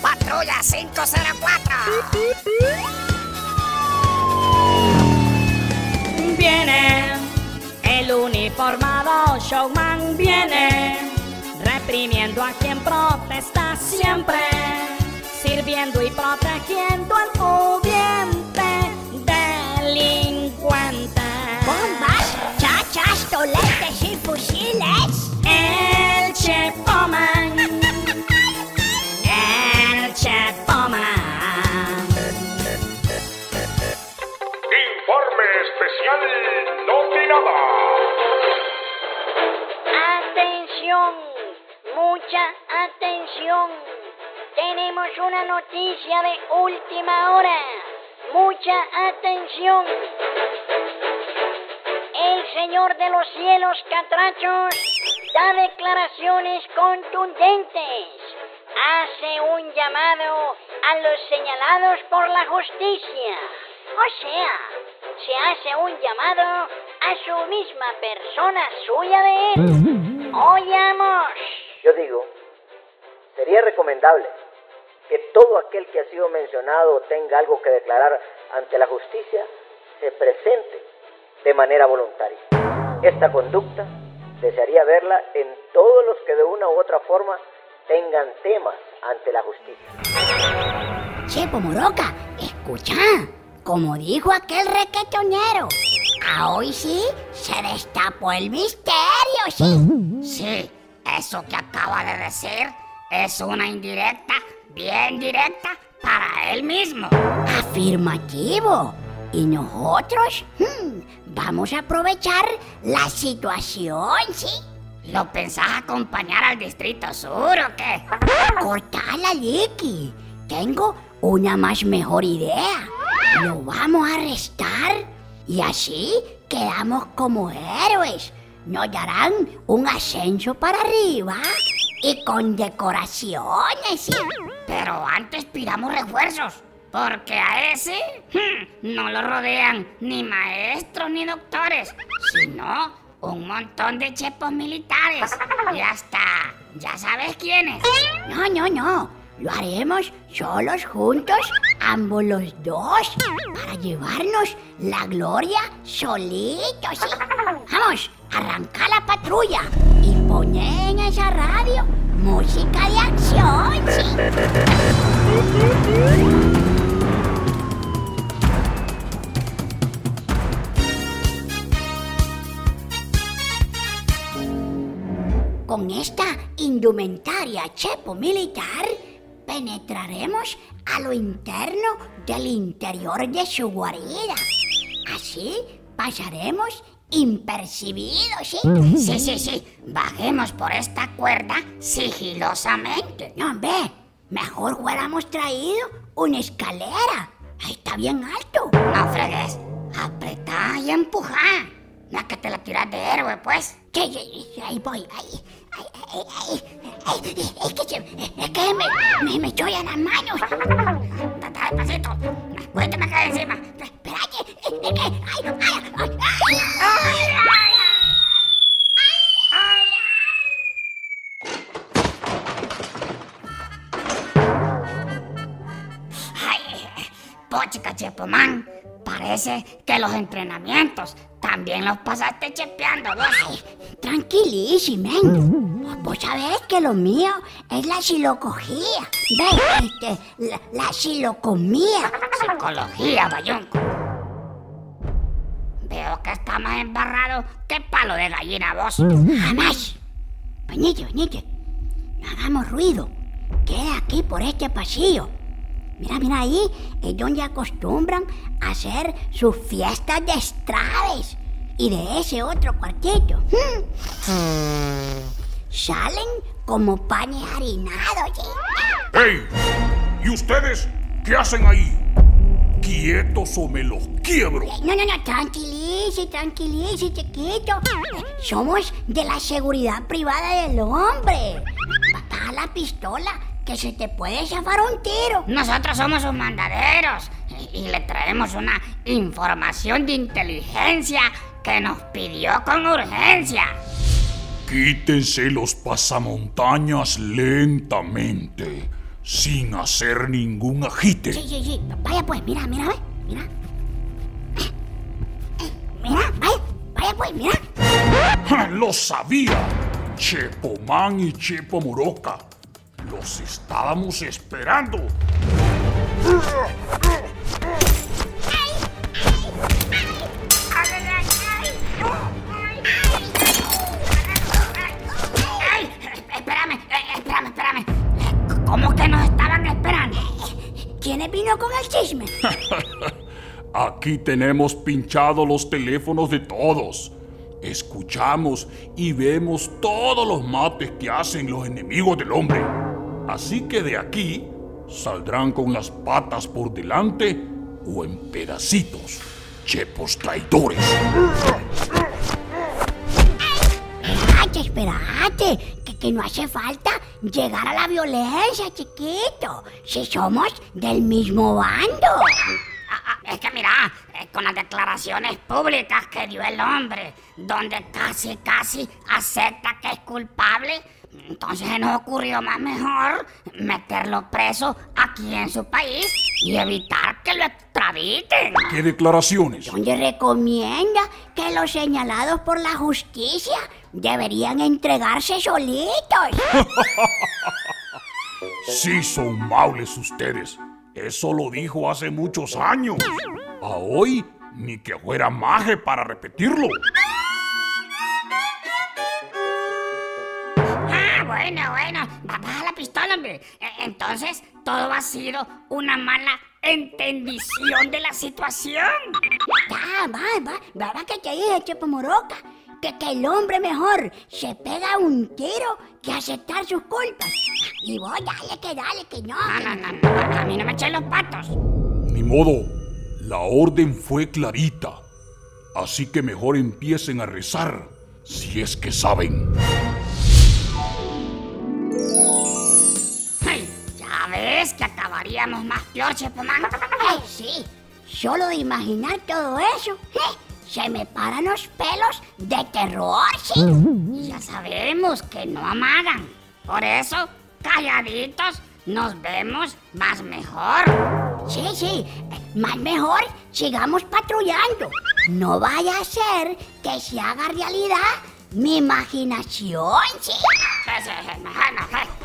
Patrulla 504. Viene el uniformado showman viene reprimiendo a quien protesta siempre, sirviendo y protegiendo al pudiente delincuente. Bombas, chachas, toletes y fusiles. El Chepoman. Atención. Tenemos una noticia de última hora. Mucha atención. El Señor de los cielos, Catrachos, da declaraciones contundentes. Hace un llamado a los señalados por la justicia. O sea, se hace un llamado a su misma persona suya de él. Oyamos. Yo digo, sería recomendable que todo aquel que ha sido mencionado o tenga algo que declarar ante la justicia se presente de manera voluntaria. Esta conducta desearía verla en todos los que de una u otra forma tengan temas ante la justicia. Chepo Moroca, escucha, como dijo aquel requetonero, a hoy sí se destapó el misterio, sí. Sí, eso que acaba de decir es una indirecta, bien directa para él mismo. Afirmativo. Y nosotros hmm, vamos a aprovechar la situación, ¿sí? ¿Lo pensás acompañar al Distrito Sur o qué? Cortala, Licky. Tengo una más mejor idea. Lo vamos a arrestar y así quedamos como héroes. Nos darán un ascenso para arriba y con decoraciones. ¿sí? Pero antes pidamos refuerzos, porque a ese hmm, no lo rodean ni maestros ni doctores, sino un montón de chepos militares. Y hasta, ya sabes quiénes. No, no, no. Lo haremos solos juntos, ambos los dos, para llevarnos la gloria solitos. ¿sí? Vamos, arranca la patrulla y en esa radio música de acción. Con esta indumentaria chepo militar, penetraremos a lo interno del interior de su guarida. Así pasaremos impercibidos, ¿sí? Sí, sí, sí. Bajemos por esta cuerda sigilosamente. No, ve, mejor hubiéramos traído una escalera. Ahí está bien alto. No fregues. Apretá y empujá. No es que te la tiras de héroe, pues. Sí, sí, sí, ahí voy, ahí. Ay, ay, ay, es que, se- es que me, me, me chollan las manos. Date despacito. Cuéntame acá encima. Espérate, es que, ay, ay. Pochica Chepomán. Parece que los entrenamientos también los pasaste chepeando vos. Tranquilísimo. Vos sabés que lo mío es la silocogía. Ve, este, la, la silocomía. Psicología, bayunco. Veo que está más embarrado que palo de gallina vos. Jamás. Venite, venite. No hagamos ruido. Queda aquí por este pasillo. Mira, mira ahí, es donde acostumbran a hacer sus fiestas de estrades. Y de ese otro cuartito. hmm, Salen como panes harinados. ¿sí? ¡Hey! ¿Y ustedes qué hacen ahí? ¿Quietos o me los quiebro? No, no, no, tranquilice, tranquilice, chiquito. Somos de la seguridad privada del hombre. Baja la pistola, que se te puede zafar un tiro. Nosotros somos sus mandaderos y, y le traemos una información de inteligencia que nos pidió con urgencia. Quítense los pasamontañas lentamente, sin hacer ningún agite. Sí, sí, sí. Vaya pues, mira, mira, ve, mira. Mira, vaya, vaya pues, mira. ¡Lo sabía! Chepomán y Chepo Moroca. Los estábamos esperando. ¡Ay! Espérame, espérame, espérame. ¿Cómo que nos estaban esperando? ¿Quién vino con el chisme? Aquí tenemos pinchados los teléfonos de todos. Escuchamos y vemos todos los mates que hacen los enemigos del hombre. Así que de aquí saldrán con las patas por delante o en pedacitos. Chepos traidores. Espérate, espérate, que, que no hace falta llegar a la violencia, chiquito. Si somos del mismo bando. Ah, ah, Es que mira, eh, con las declaraciones públicas que dio el hombre, donde casi, casi acepta que es culpable, entonces se nos ocurrió más mejor meterlo preso aquí en su país y evitar que lo extraditen. ¿Qué declaraciones? donde recomienda que los señalados por la justicia deberían entregarse solitos. Sí son maules ustedes. Eso lo dijo hace muchos años. A hoy ni que fuera maje para repetirlo. Bueno, bueno, ba- baja la pistola, hombre. E- Entonces, todo ha sido una mala entendición de la situación. Ya, va, va, ¿verdad que te dije, Chepo Moroca? Que, que el hombre mejor se pega un tiro que aceptar sus culpas. Y vos dale que dale que no. No, no, no, no, a mí no me echen los patos. Ni modo, la orden fue clarita. Así que mejor empiecen a rezar, si es que saben. Ya ves que acabaríamos más peor, Chepomán. Ay, sí, solo de imaginar todo eso, ¡eh! se me paran los pelos de terror, sí. Y ya sabemos que no amagan. Por eso, calladitos, nos vemos más mejor. Sí, sí, más mejor sigamos patrullando. No vaya a ser que se haga realidad mi imaginación, sí.